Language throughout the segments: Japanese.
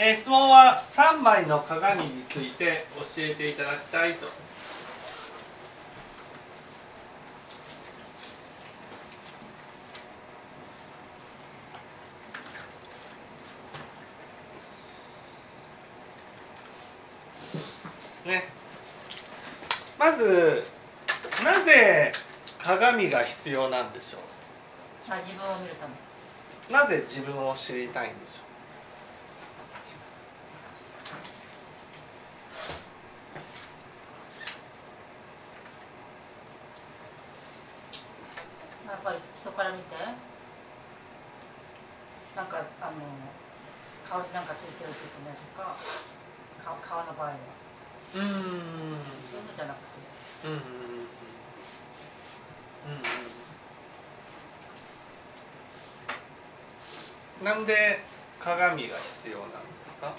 えー、質問は3枚の鏡について教えていただきたいと。ね。まずなぜ鏡が必要なんでしょまあ自分を見るため。うなぜ自分を知りたいんでしょまあやっぱり人から見てなんかあの顔になんかついてるってねとか顔顔の場合はううーんそういうのじゃなくてうんうんうんうんうんなんで鏡が必要なんですか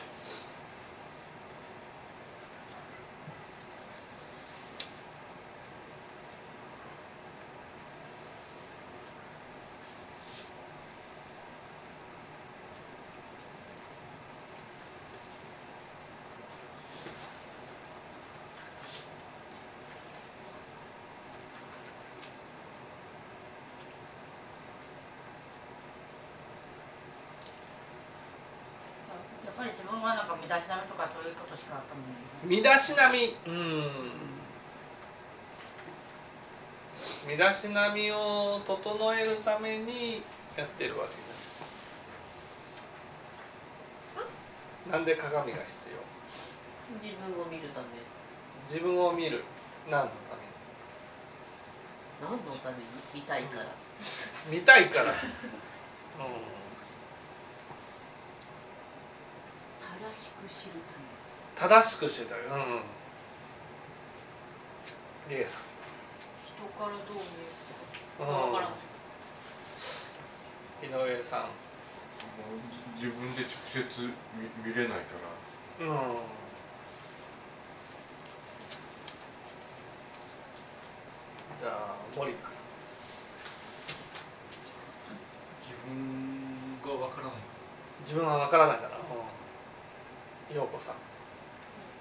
やっぱり自分はなんか身だしなみとかそういうことしか頭に身だしなみ？うん。身だしなみを整えるためにやってるわけですなんで鏡が必要？自分を見るため。自分を見る。何のた何のために？見たいから。めに見たいから、う正しく知るん、正しくしてたよう。んリエさんため人からどう見えるか。うん。わからない井上さん。自分で直接見見れないから。うん。じゃあ森田さん。自分がわからない自分は分からない陽子さん。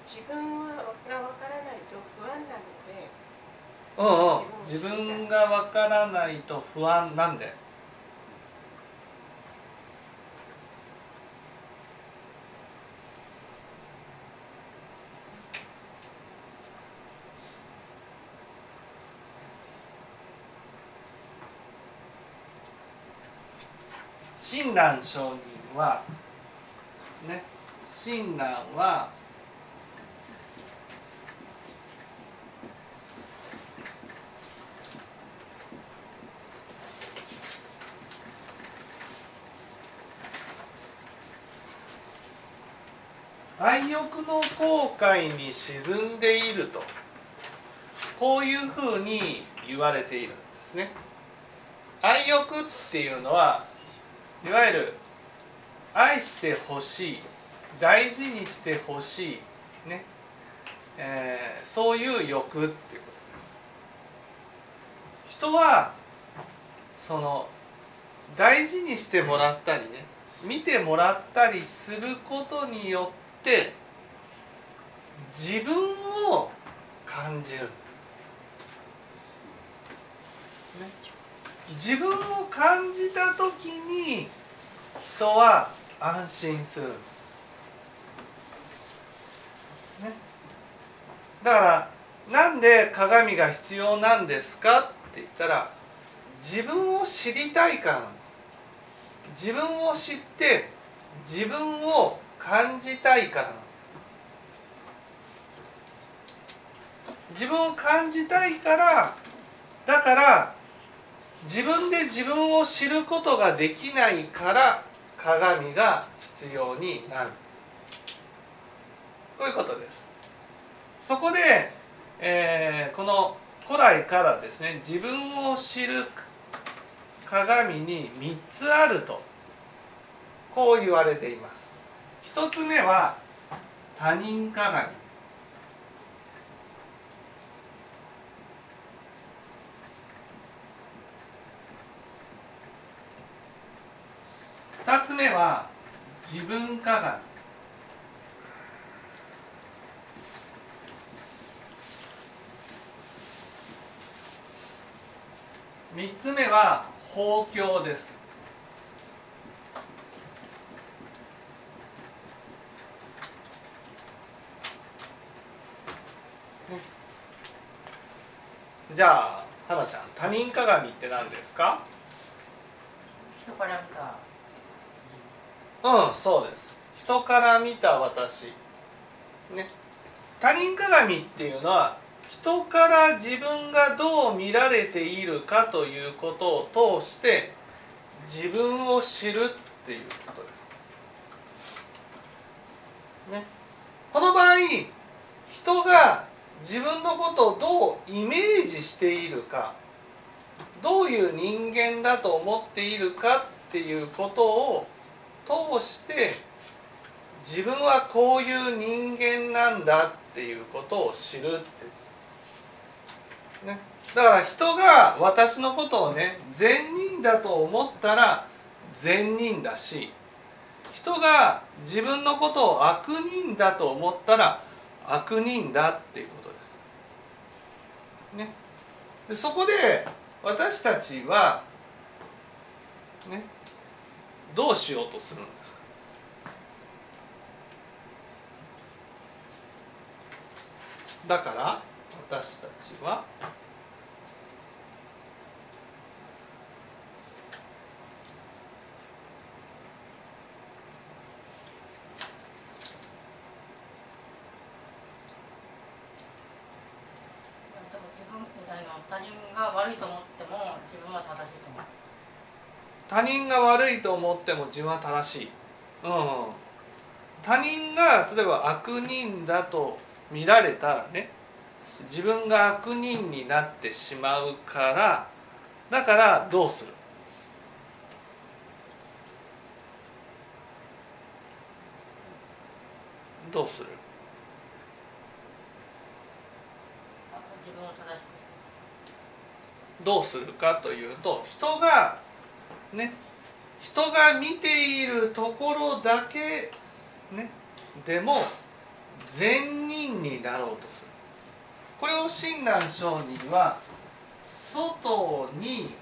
自分がわからないと不安なのでうんうん自分が分からないと不安なんで。親鸞上人はね親鸞は愛欲の後悔に沈んでいるとこういうふうに言われているんですね。愛欲っていうのはいわゆる愛してほしい。大事にしてほしい。ね、えーそういう欲っていうことです。人はその大事にしてもらったりね見てもらったりすることによって自分を感じるんです、ね、自分を感じた時に人は安心する。んです、ね、だからなんで鏡が必要なんですか？って言ったら自分を知りたいからなんです。自分を知って自分を感じたいからなんです。自分を感じたいからだから自分で自分を知ることができないから鏡が必要になる。こういうことです。そこで、えーこの古来からですね自分を知る鏡に3つあるとこう言われています。1つ目は他人鏡。2つ目は自分鏡。3つ目は放教です。ねじゃあ花ちゃん他人鏡って何ですか？人から見た。うんそうです。人から見た私。ね。他人鏡っていうのは人から自分がどう見られているかということを通して自分を知るっていうことです。ね、この場合人が自分のことをどうイメージしているかどういう人間だと思っているかっていうことを通して自分はこういう人間なんだっていうことを知るって、ね、だから人が私のことをね善人だと思ったら善人だし人が自分のことを悪人だと思ったら悪人だっていうことです。ね、でそこで私たちはねどうしようとするんですか？だから私たちは他人が悪いと思っても自分は正しいと思う。他人が悪いと思っても自分は正しい、うん、他人が例えば悪人だと見られたらね自分が悪人になってしまうからだからどうする？どうする？どうするかというと人がね人が見ているところだけねでも善人になろうとする。これを親鸞聖人は外に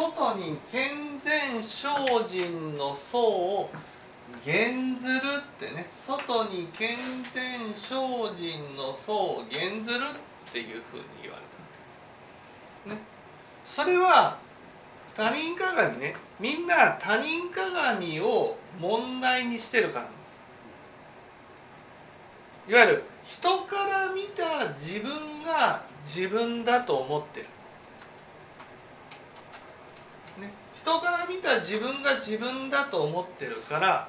外に健全精進の層を減ずるってね。外に健全精進の層を減ずるっていうふうに言われた、ね、それは他人鏡ね。みんな他人鏡を問題にしてるからなんです。いわゆる人から見た自分が自分だと思ってるね、人から見た自分が自分だと思ってるから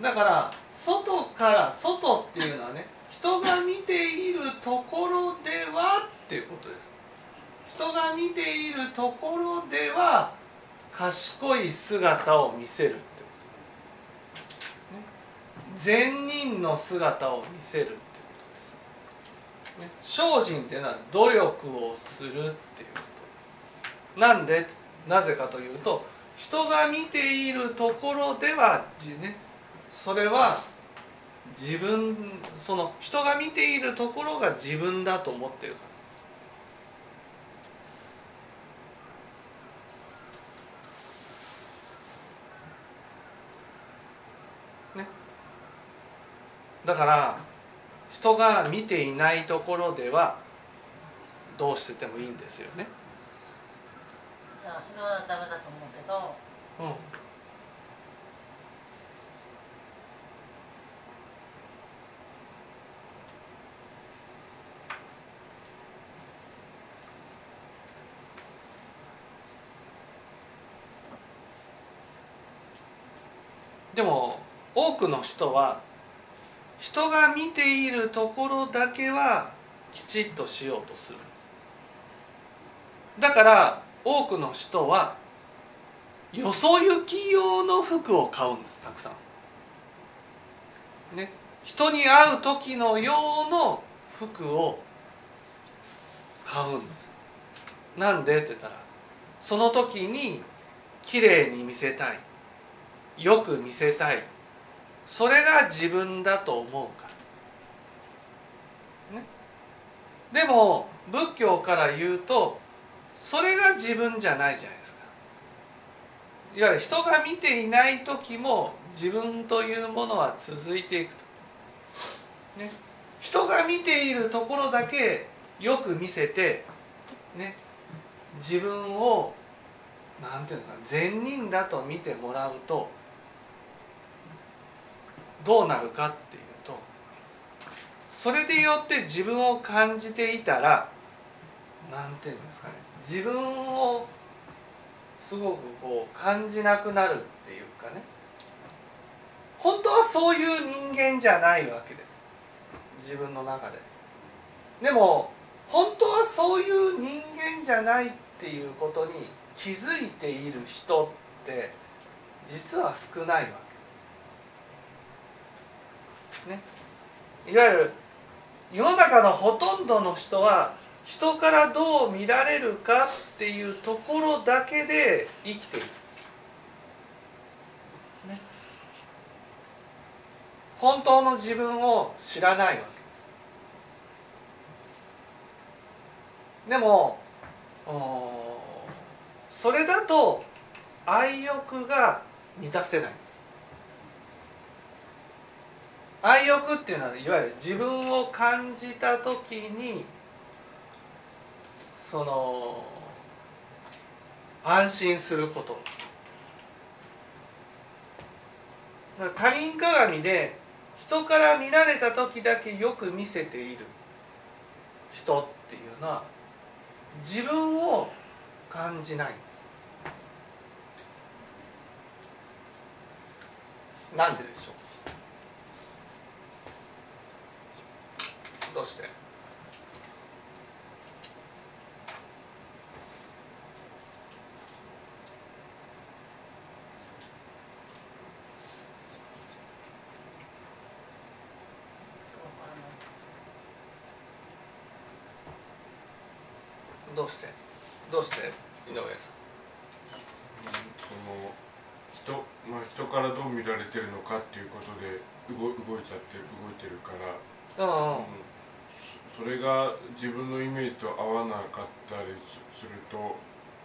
だから外から外っていうのはね人が見ているところではっていうことです。人が見ているところでは賢い姿を見せるってことです、ね、善人の姿を見せるってことです、ね、精進っていうのは努力をするっていうことです。なんで？なぜかというと人が見ているところではねそれは自分その人が見ているところが自分だと思ってるからねだから人が見ていないところではどうしててもいいんですよね。それはダメだと思うけど。うんでも多くの人は人が見ているところだけはきちっとしようとするんです。だから多くの人はよそ行き用の服を買うんですたくさん。ね。人に会う時の用の服を買うんです。なんでって言ったらその時に綺麗に見せたいよく見せたい。それが自分だと思うから。ね。でも仏教から言うとそれが自分じゃないじゃないですか。いわゆる人が見ていない時も自分というものは続いていくと、ね、人が見ているところだけよく見せてね。自分をなんていうんですか善人だと見てもらうとどうなるかっていうとそれでよって自分を感じていたらなんていうんですかね。自分をすごくこう感じなくなるっていうかね。本当はそういう人間じゃないわけです。自分の中で。でも本当はそういう人間じゃないっていうことに気づいている人って実は少ないわけです。ね。いわゆる世の中のほとんどの人は人からどう見られるかっていうところだけで生きている、ね、本当の自分を知らないわけ。ですでもそれだと愛欲が満たせない。んです愛欲っていうのはいわゆる自分を感じた時にその安心すること。他人鏡で人から見られた時だけよく見せている。人っていうのは自分を感じないんです。なんででしょう？どうしてどうして？どうして？井上さん。その人,、まあ、人からどう見られてるのかっていうことで動動いちゃってる動いてるから、あうん。そそれが自分のイメージと合わなかったりすすると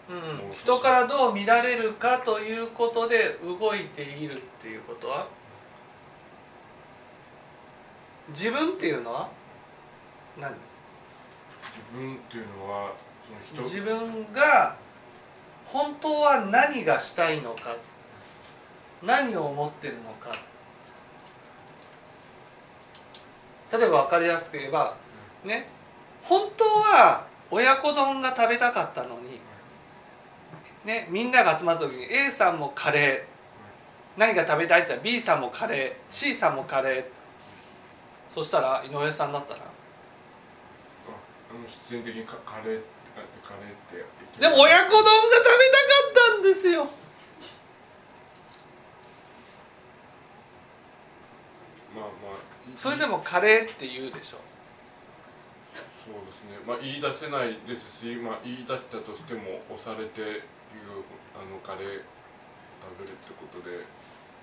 うん、人からどう見られるかということで動いているっていうことは？自分っていうのは？何？自分っていうのは自分が本当は何がしたいのか何を思ってるのか。例えば分かりやすく言えばね本当は親子丼が食べたかったのに、ね、みんなが集まった時に A さんもカレー何が食べたいって言ったら B さんもカレー C さんもカレー。そしたら井上さんだったら？ああの必然的にカカレーってカレーって言ってでも親子丼が食べたかったんですよ。まあまあそれでもカレーって言うでしょ。そうですね。まあ言い出せないですし、まあ、言い出したとしても押されていうあのカレー食べるってことで、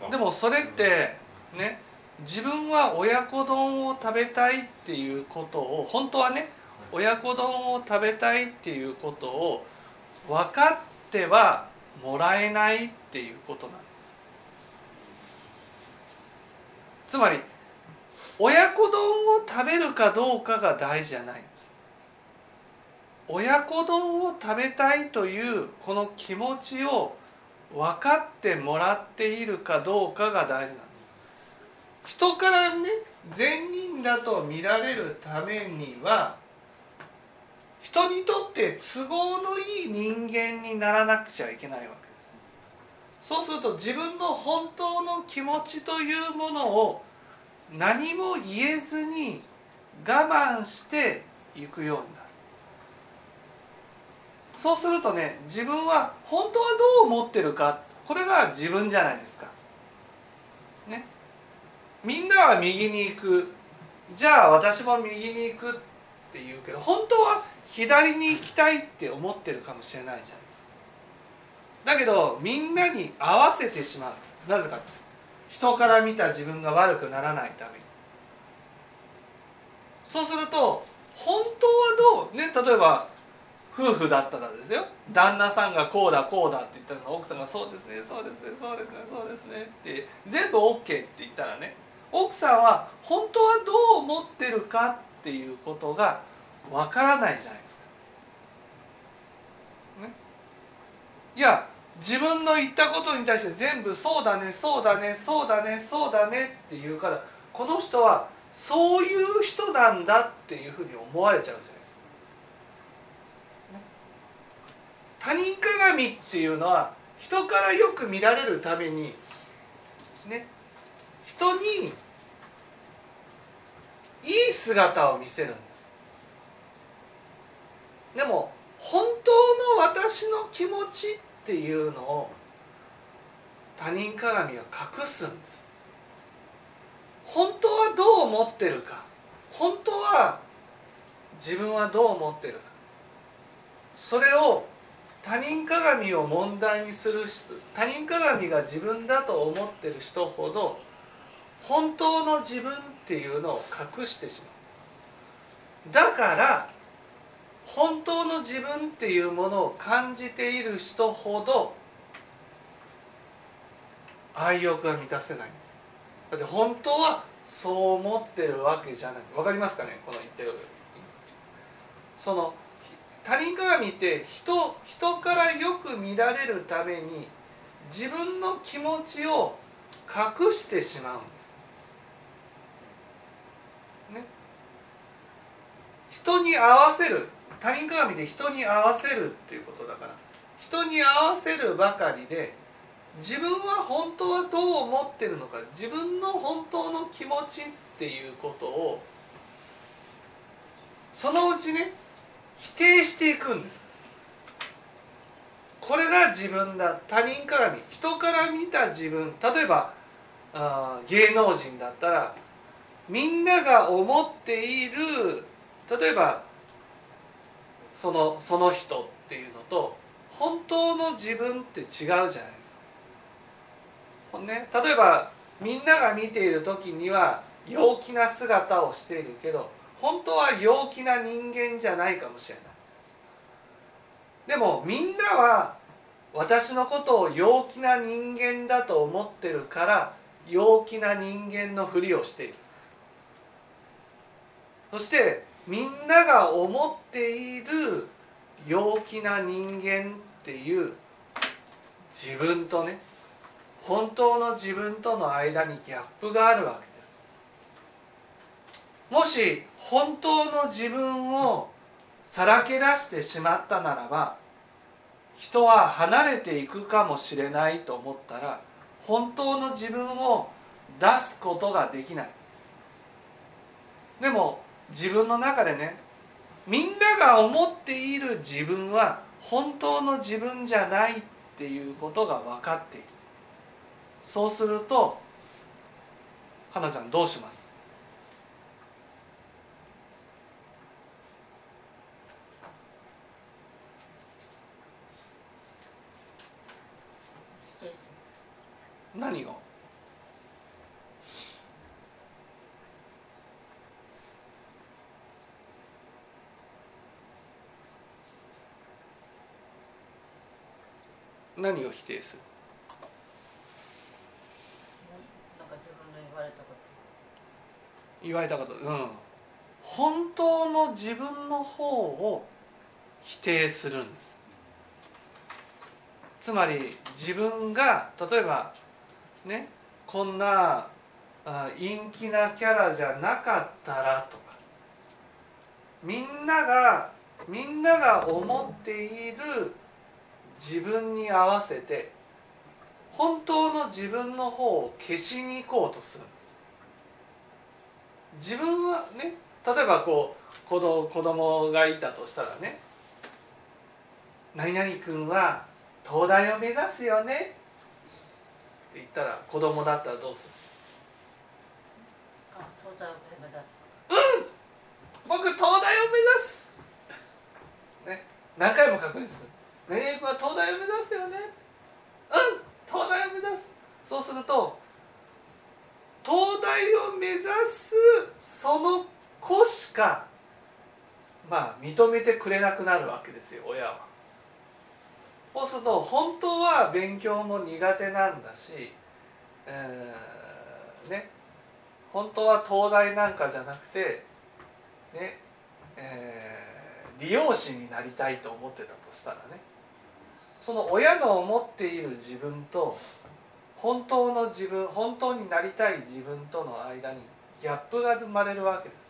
まあでもそれってね自分は親子丼を食べたいっていうことを本当はね親子丼を食べたいっていうことを分かってはもらえないっていうことなんです。つまり親子丼を食べるかどうかが大事じゃないんです。親子丼を食べたいというこの気持ちを分かってもらっているかどうかが大事なんです。人からね善人だと見られるためには人にとって都合のいい人間にならなくちゃいけないわけです。そうすると自分の本当の気持ちというものを何も言えずに我慢していくようになる。そうするとね自分は本当はどう思ってるかこれが自分じゃないですか。ね。みんなは右に行く。じゃあ私も右に行くって言うけど本当は左に行きたいって思ってるかもしれないじゃないですか。だけどみんなに合わせてしまうんです。なぜか人から見た自分が悪くならないために。そうすると本当はどう？ね例えば夫婦だったらですよ。旦那さんがこうだこうだって言ったら奥さんがそうですねそうですねそうですねそうですねって全部 OK って言ったらね奥さんは本当はどう思ってるかっていうことがわからないじゃないですか。ね、いや自分の言ったことに対して全部そうだねそうだねそうだねそうだねって言うからこの人はそういう人なんだっていうふうに思われちゃうじゃないですか。他人鏡っていうのは人からよく見られるためにね人にいい姿を見せるんですでも本当の私の気持ちっていうのを他人鏡は隠すんです。本当はどう思ってるか。本当は自分はどう思ってるか。それを他人鏡を問題にする人他人鏡が自分だと思ってる人ほど本当の自分っていうのを隠してしまう。だから本当の自分っていうものを感じている人ほど愛欲が満たせないんです。だって本当はそう思ってるわけじゃない。わかりますかね？この言ってるその他人鏡って人人からよく見られるために自分の気持ちを隠してしまうんです。ね、人に合わせる。他人鏡で人に合わせるっていうことだから。人に合わせるばかりで自分は本当はどう思ってるのか自分の本当の気持ちっていうことをそのうちね否定していくんです。これが自分だ。他人から見人から見た自分。例えばあ芸能人だったらみんなが思っている例えばそのその人っていうのと本当の自分って違うじゃないですか。ね、例えばみんなが見ている時には陽気な姿をしているけど本当は陽気な人間じゃないかもしれないでもみんなは私のことを陽気な人間だと思ってるから陽気な人間のふりをしているそしてみんなが思っている陽気な人間っていう自分とね本当の自分との間にギャップがあるわけです。もし本当の自分をさらけ出してしまったならば人は離れていくかもしれないと思ったら本当の自分を出すことができない。でも自分の中でねみんなが思っている自分は本当の自分じゃないっていうことが分かっている。そうすると花ちゃんどうします？何を何を否定する？なんか自分の言われたこと。言われたこと。うん。本当の自分の方を否定するんです。つまり自分が例えばねこんなあ陰気なキャラじゃなかったらとか。みんながみんなが思っている自分に合わせて本当の自分の方を消しに行こうとする自分はね例えばこう子供子供がいたとしたらね「何々君は東大を目指すよね」言ったら子供だったらどうする？あ東大を目指す。僕東大を目指す！ね何回も確認するメイクは東大を目指すよね。うん東大を目指す。そうすると東大を目指すその子しかまあ認めてくれなくなるわけですよ親は。そうすると本当は勉強も苦手なんだし、えーね本当は東大なんかじゃなくてねえー理容師になりたいと思ってたとしたらね。その親の思っている自分と本当の自分本当になりたい自分との間にギャップが生まれるわけです。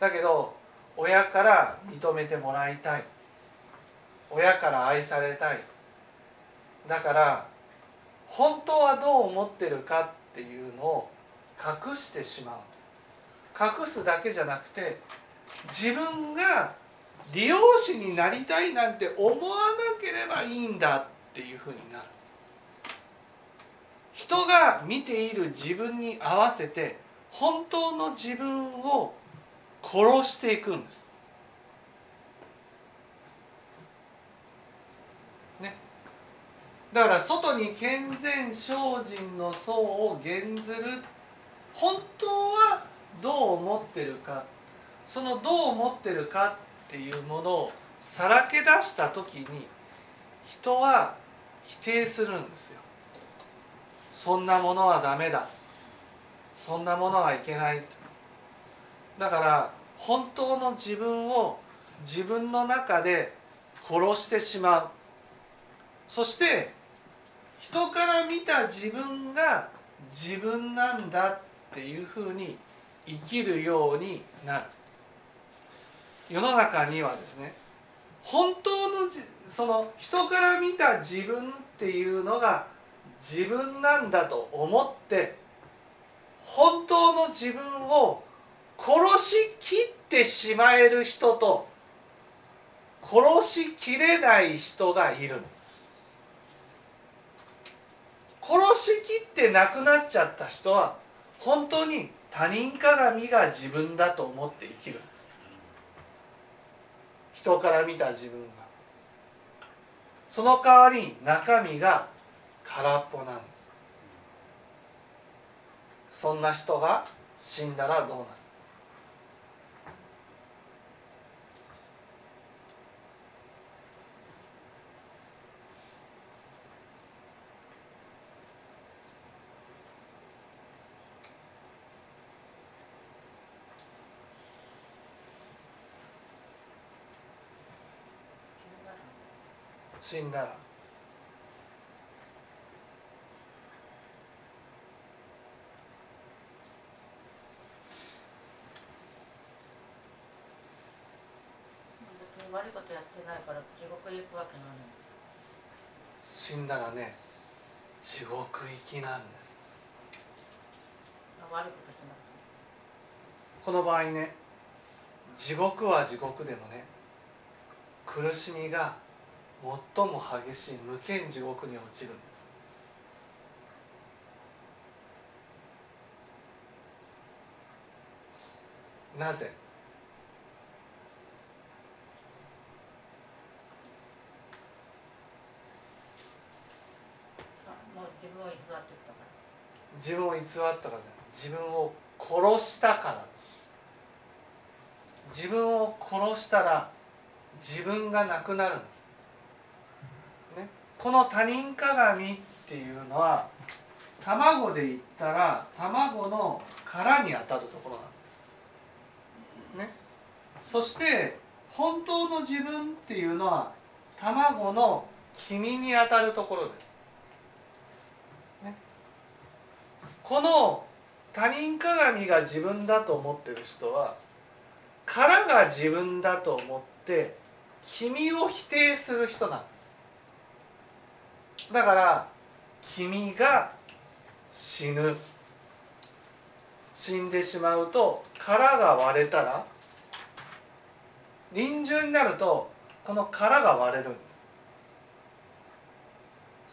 だけど親から認めてもらいたい。親から愛されたい。だから本当はどう思ってるかっていうのを隠してしまう。隠すだけじゃなくて自分が理容師になりたいなんて思わなければいいんだっていうふうになる。人が見ている自分に合わせて本当の自分を殺していくんです。ね。だから外に健全精進の層を減ずる。本当はどう思ってるか。そのどう思ってるかっていうものをさらけ出した時に人は否定するんですよ。そんなものはダメだ。そんなものはいけない。だから本当の自分を自分の中で殺してしまう。そして人から見た自分が自分なんだっていうふうに生きるようになる。世の中にはですね本当のその人から見た自分っていうのが自分なんだと思って本当の自分を殺しきってしまえる人と殺しきれない人がいるんです。殺しきって亡くなっちゃった人は本当に他人鏡が自分だと思って生きるんです。人から見た自分が。その代わりに中身が空っぽなんです。そんな人が死んだらどうなる？死んだら。悪いことやってないから地獄へ行くわけない死んだらね地獄行きなんです。悪いことしてなこの場合ね地獄は地獄でもね苦しみが最も激しい無間地獄に落ちるんです。なぜ？自分を偽ってたからじゃない。自分を殺したから。自分を殺したら自分がなくなるんです、ね、この他人鏡っていうのは卵で言ったら卵の殻に当たるところなんです、ね、そして本当の自分っていうのは卵の黄身に当たるところです。この他人鏡が自分だと思ってる人は殻が自分だと思って君を否定する人なんです。だから君が死ぬ。死んでしまうと殻が割れたら臨終になるとこの殻が割れるんです。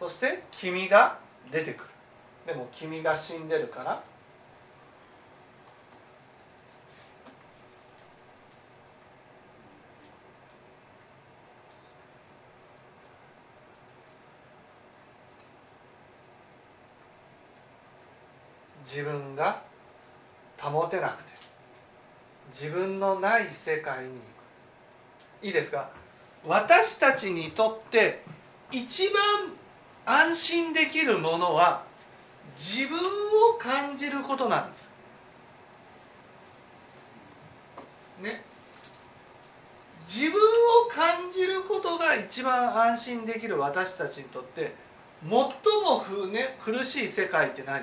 そして君が出てくる。でも君が死んでるから自分が保てなくて自分のない世界に行く。いいですか？私たちにとって一番安心できるものは自分を感じることなんです。ね。自分を感じることが一番安心できる私たちにとって最も、ね、苦しい世界って何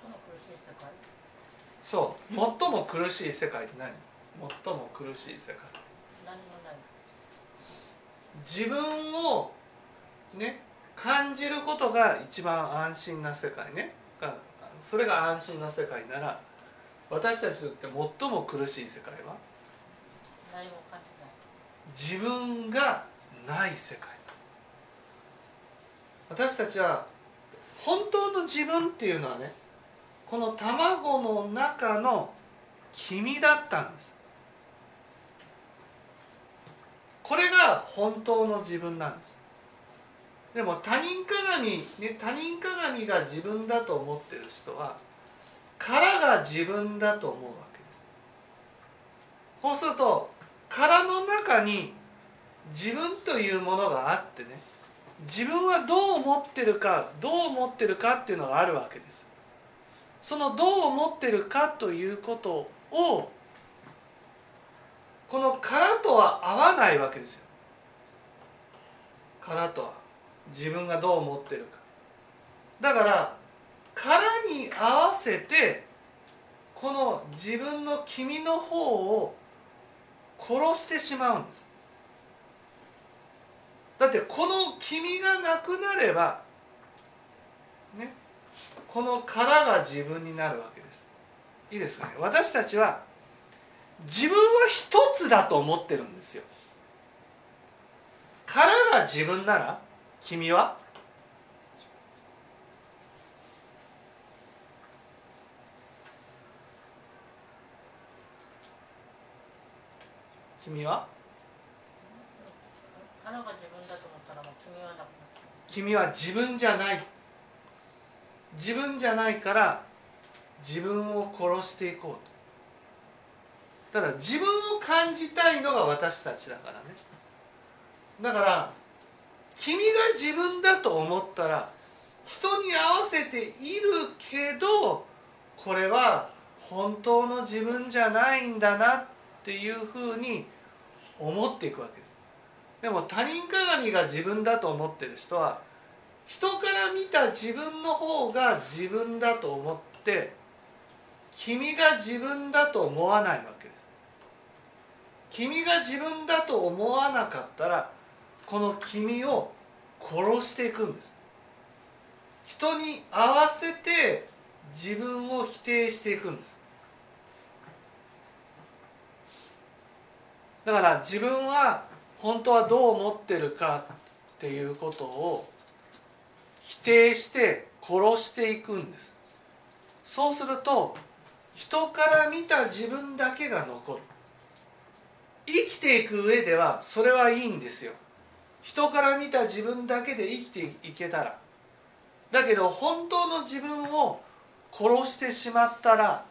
最も苦しい世界。そう。最も苦しい世界って何？最も苦しい世界。何もない自分をね感じることが一番安心な世界ね。がそれが安心な世界なら私たちにとって最も苦しい世界は？何も感じない。自分がない世界。私たちは本当の自分っていうのはねこの卵の中の君だったんです。これが本当の自分なんです。でも他人鏡、ね、他人鏡が自分だと思ってる人は殻が自分だと思うわけです。そうすると殻の中に自分というものがあってね自分はどう思ってるかどう思ってるかっていうのがあるわけです。そのどう思ってるかということをこの殻とは合わないわけですよ。殻とは。自分がどう思ってるか。だから殻に合わせてこの自分の君の方を殺してしまうんです。だってこの君がなくなればこの殻が自分になるわけです。いいですかね？私たちは自分は一つだと思ってるんですよ。殻が自分なら君は？君は？殻が自分だと思ったらもう君は君は自分じゃない自分じゃないから自分を殺していこうと。ただ自分を感じたいのが私たちだからね。だから君が自分だと思ったら人に合わせているけどこれは本当の自分じゃないんだなっていうふうに思っていくわけです。でも他人鏡が自分だと思ってる人は人から見た自分の方が自分だと思って君が自分だと思わないわけです。君が自分だと思わなかったらこの君を殺していくんです。人に合わせて自分を否定していくんです。だから自分は本当はどう思ってるかっていうことを否定して殺していくんです。そうすると人から見た自分だけが残る。生きていく上ではそれはいいんですよ。人から見た自分だけで生きていけたら。だけど本当の自分を殺してしまったら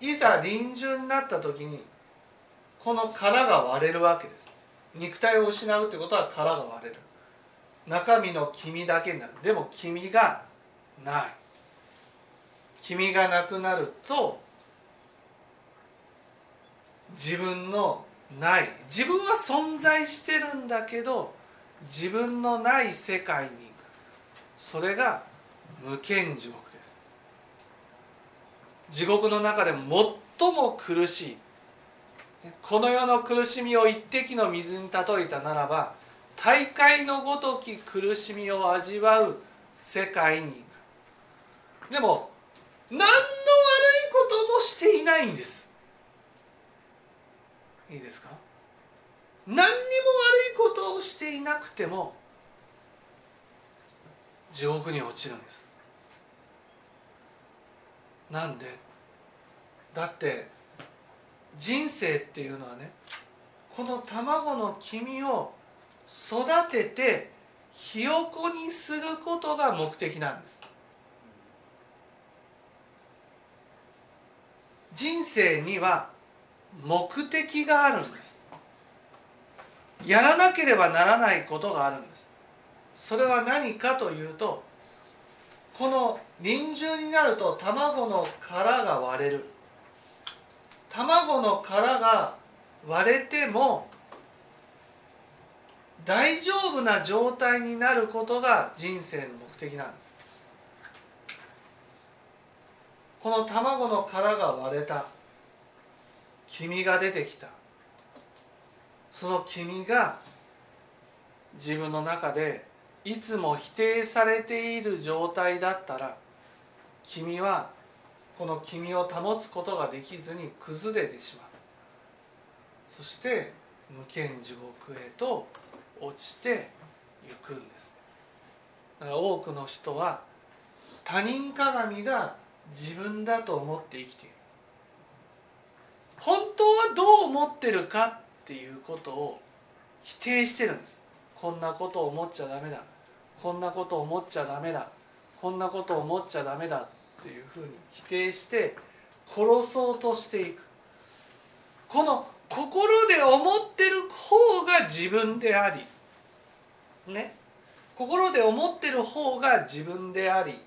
いざ臨終になった時にこの殻が割れるわけです。肉体を失うってことは殻が割れる。中身の君だけになる。でも君がない。君がなくなると自分のない。自分は存在してるんだけど自分のない世界にそれが無間地獄です。地獄の中で最も苦しい。この世の苦しみを一滴の水に例えたならば大海のごとき苦しみを味わう世界に行く。でも何の悪いこともしていないんです。いいですか？何にも悪いことをしていなくても地獄に落ちるんです。なんで？だって人生っていうのはねこの卵の黄身を育ててひよこにすることが目的なんです。人生には目的があるんです。やらなければならないことがあるんです。それは何かというとこの臨終になると卵の殻が割れる。卵の殻が割れても大丈夫な状態になることが人生の目的なんです。この卵の殻が割れた。黄身が出てきた。その黄身が自分の中でいつも否定されている状態だったら君はこの黄身を保つことができずに崩れてしまう。そして無間地獄へと落ちてゆくんですだから多くの人は他人鏡が自分だと思って生きている。本当はどう思ってるかっていうことを否定してるんです。こんなことを思っちゃダメだ。こんなことを思っちゃダメだ。こんなことを思っちゃダメだっていうふうに否定して殺そうとしていく。この心で思ってる方が自分でありね。心で思ってる方が自分であり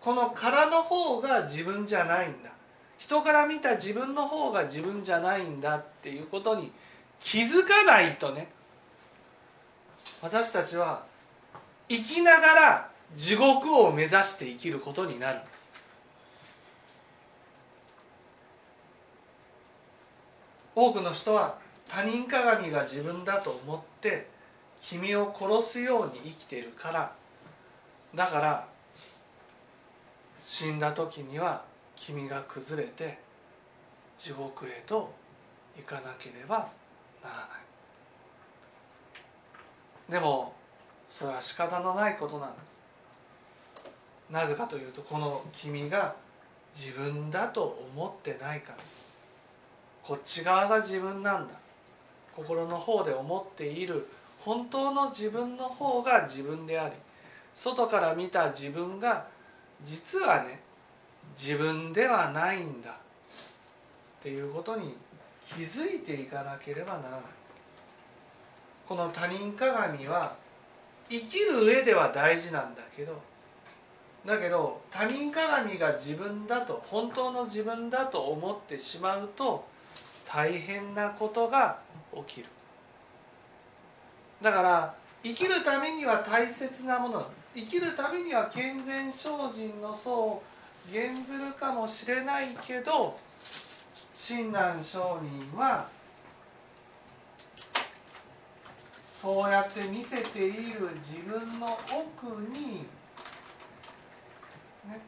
この殻の方が自分じゃないんだ。人から見た自分の方が自分じゃないんだっていうことに気づかないとね。私たちは生きながら地獄を目指して生きることになるんです。多くの人は他人鏡が自分だと思って君を殺すように生きているから。だから死んだ時には君が崩れて地獄へと行かなければならない。でもそれは仕方のないことなんです。なぜかというとこの君が自分だと思ってないから。こっち側が自分なんだ。心の方で思っている本当の自分の方が自分であり外から見た自分が実はね自分ではないんだっていうことに気づいていかなければならない。この他人鏡は生きる上では大事なんだけどだけど他人鏡が自分だと本当の自分だと思ってしまうと大変なことが起きる。だから生きるためには大切なもの生きるためには健全精進の層を減ずるかもしれないけど親鸞上人はそうやって見せている自分の奥に、ね、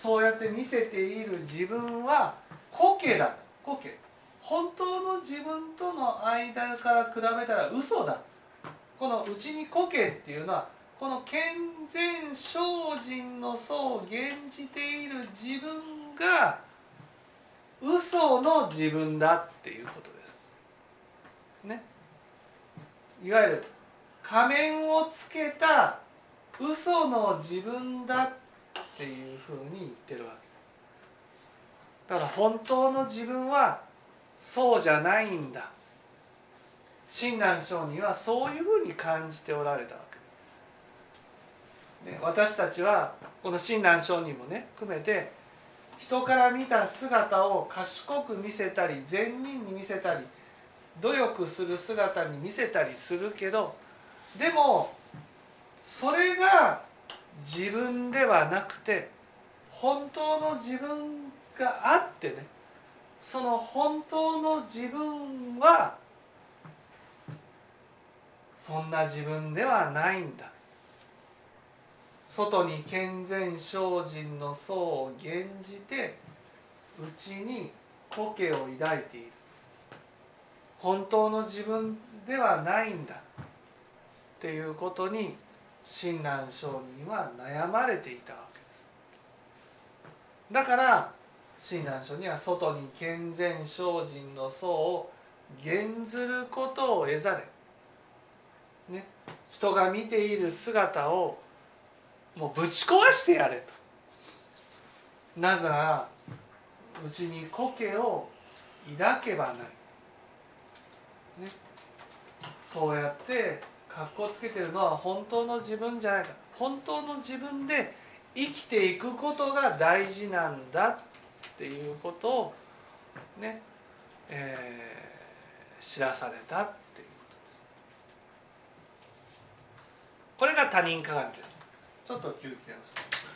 そうやって見せている自分はコケだ。とコケ本当の自分との間から比べたら嘘だ。このうちにコケっていうのはこの健全精進の層を現じている自分が嘘の自分だっていうことです。ね。いわゆる仮面をつけた嘘の自分だっていうふうに言ってるわけです。だから本当の自分はそうじゃないんだ。親鸞上人はそういうふうに感じておられたわけです。ね、私たちはこの親鸞上人もね含めて人から見た姿を賢く見せたり善人に見せたり努力する姿に見せたりするけどでもそれが自分ではなくて本当の自分があってねその本当の自分はそんな自分ではないんだ。外に健全精進の層を減じて内に苔を抱いている。本当の自分ではないんだ。っていうことに親鸞上人は悩まれていたわけです。だから親鸞上人は外に健全精進の層を減ずることを得ざれ、人が見ている姿をもうぶち壊してやれと。なぜならうちに苔を抱けばなり、ね、そうやって格好つけてるのは本当の自分じゃないか。本当の自分で生きていくことが大事なんだっていうことをね、えー知らされたっていうことですこれが他人鏡です。ちょっと休憩をして